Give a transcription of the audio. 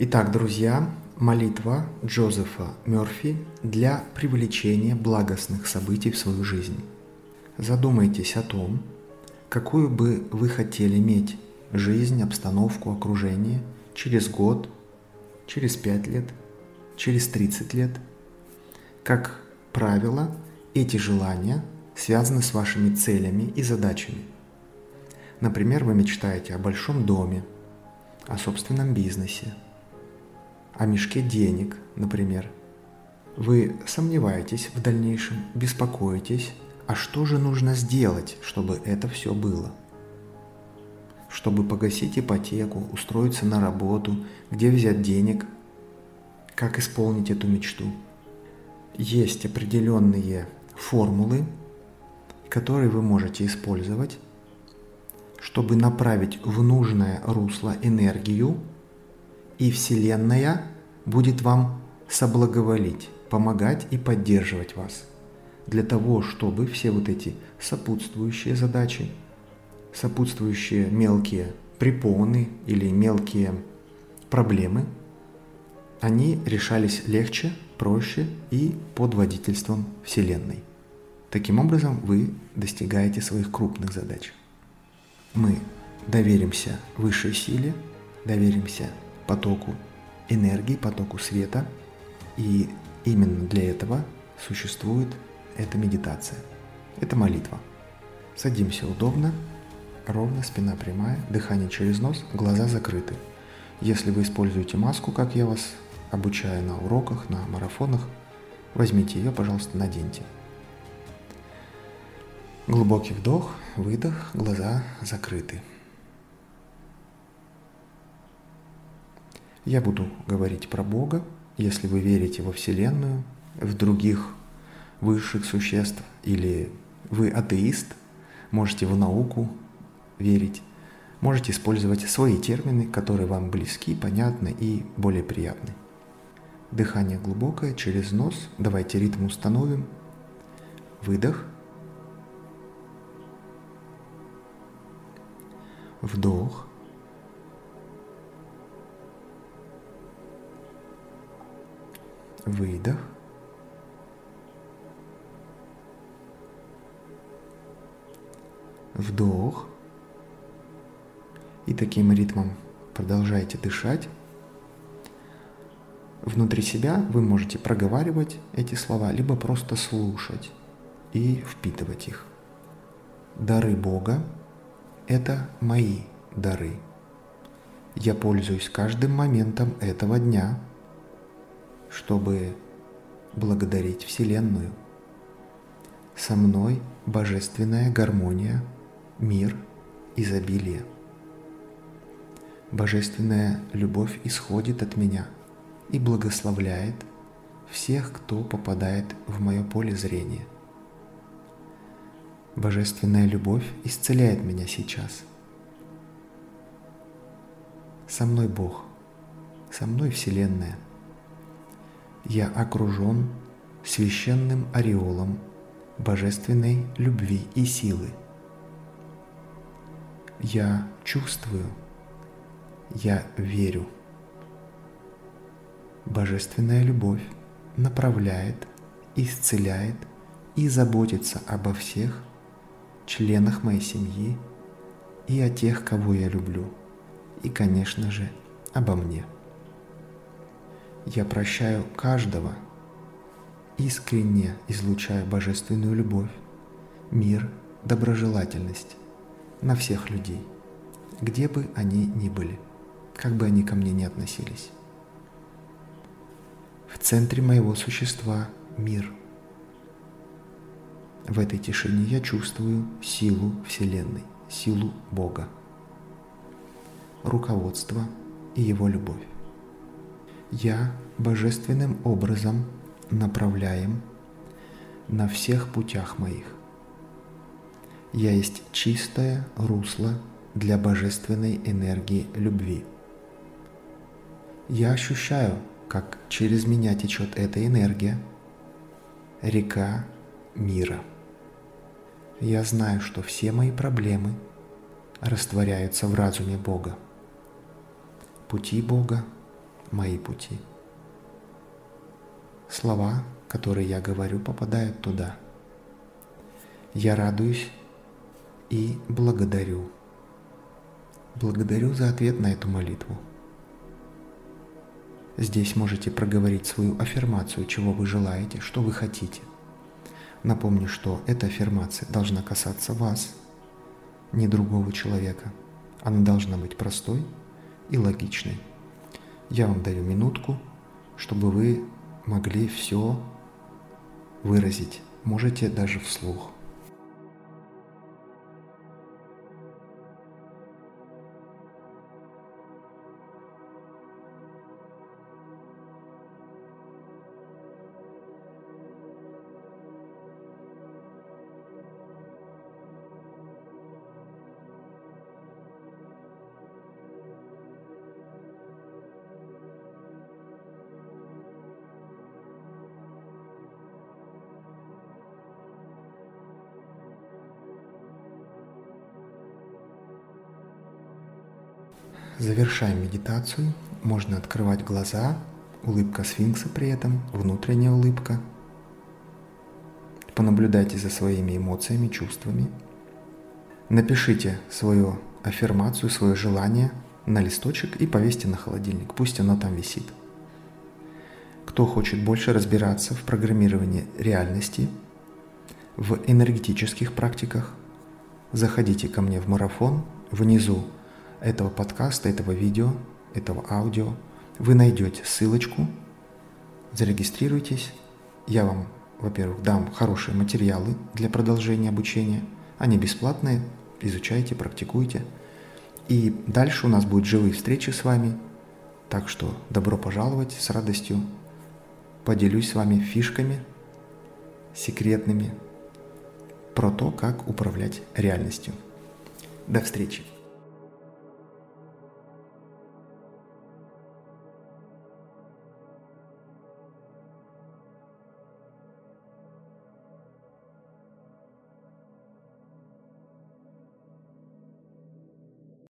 Итак, друзья, молитва Джозефа Мёрфи для привлечения благостных событий в свою жизнь. Задумайтесь о том, какую бы вы хотели иметь жизнь, обстановку, окружение через год, через пять лет, через 30 лет. Как правило, эти желания связаны с вашими целями и задачами. Например, вы мечтаете о большом доме, о собственном бизнесе – о мешке денег, например. Вы сомневаетесь в дальнейшем, беспокоитесь, а что же нужно сделать, чтобы это все было? Чтобы погасить ипотеку, устроиться на работу, где взять денег, как исполнить эту мечту. Есть определенные формулы, которые вы можете использовать, чтобы направить в нужное русло энергию и Вселенная будет вам соблаговолить, помогать и поддерживать вас для того, чтобы все вот эти сопутствующие задачи, сопутствующие мелкие препоны или мелкие проблемы, они решались легче, проще и под водительством Вселенной. Таким образом, вы достигаете своих крупных задач. Мы доверимся высшей силе, доверимся потоку энергии, потоку света. И именно для этого существует эта медитация. Это молитва. Садимся удобно, ровно, спина прямая, дыхание через нос, глаза закрыты. Если вы используете маску, как я вас обучаю на уроках, на марафонах, возьмите ее, пожалуйста, наденьте. Глубокий вдох, выдох, глаза закрыты. Я буду говорить про Бога, если вы верите во Вселенную, в других высших существ, или вы атеист, можете в науку верить, можете использовать свои термины, которые вам близки, понятны и более приятны. Дыхание глубокое через нос. Давайте ритм установим. Выдох. Вдох. Выдох. Вдох. И таким ритмом продолжайте дышать. Внутри себя вы можете проговаривать эти слова, либо просто слушать и впитывать их. Дары Бога – это мои дары. Я пользуюсь каждым моментом этого дня – чтобы благодарить Вселенную. Со мной божественная гармония, мир, изобилие. Божественная любовь исходит от меня и благословляет всех, кто попадает в мое поле зрения. Божественная любовь исцеляет меня сейчас. Со мной Бог, со мной Вселенная – я окружен священным ореолом божественной любви и силы. Я чувствую, я верю. Божественная любовь направляет, исцеляет и заботится обо всех членах моей семьи и о тех, кого я люблю, и, конечно же, обо мне. Я прощаю каждого, искренне излучая божественную любовь, мир, доброжелательность на всех людей, где бы они ни были, как бы они ко мне ни относились. В центре моего существа мир. В этой тишине я чувствую силу Вселенной, силу Бога, руководство и Его любовь я божественным образом направляем на всех путях моих. Я есть чистое русло для божественной энергии любви. Я ощущаю, как через меня течет эта энергия, река мира. Я знаю, что все мои проблемы растворяются в разуме Бога. Пути Бога мои пути. Слова, которые я говорю, попадают туда. Я радуюсь и благодарю. Благодарю за ответ на эту молитву. Здесь можете проговорить свою аффирмацию, чего вы желаете, что вы хотите. Напомню, что эта аффирмация должна касаться вас, не другого человека. Она должна быть простой и логичной. Я вам даю минутку, чтобы вы могли все выразить. Можете даже вслух. Завершаем медитацию. Можно открывать глаза, улыбка сфинкса при этом, внутренняя улыбка. Понаблюдайте за своими эмоциями, чувствами. Напишите свою аффирмацию, свое желание на листочек и повесьте на холодильник. Пусть оно там висит. Кто хочет больше разбираться в программировании реальности, в энергетических практиках, заходите ко мне в марафон. Внизу этого подкаста, этого видео, этого аудио вы найдете ссылочку, зарегистрируйтесь. Я вам, во-первых, дам хорошие материалы для продолжения обучения. Они бесплатные, изучайте, практикуйте. И дальше у нас будут живые встречи с вами. Так что добро пожаловать, с радостью поделюсь с вами фишками секретными про то, как управлять реальностью. До встречи!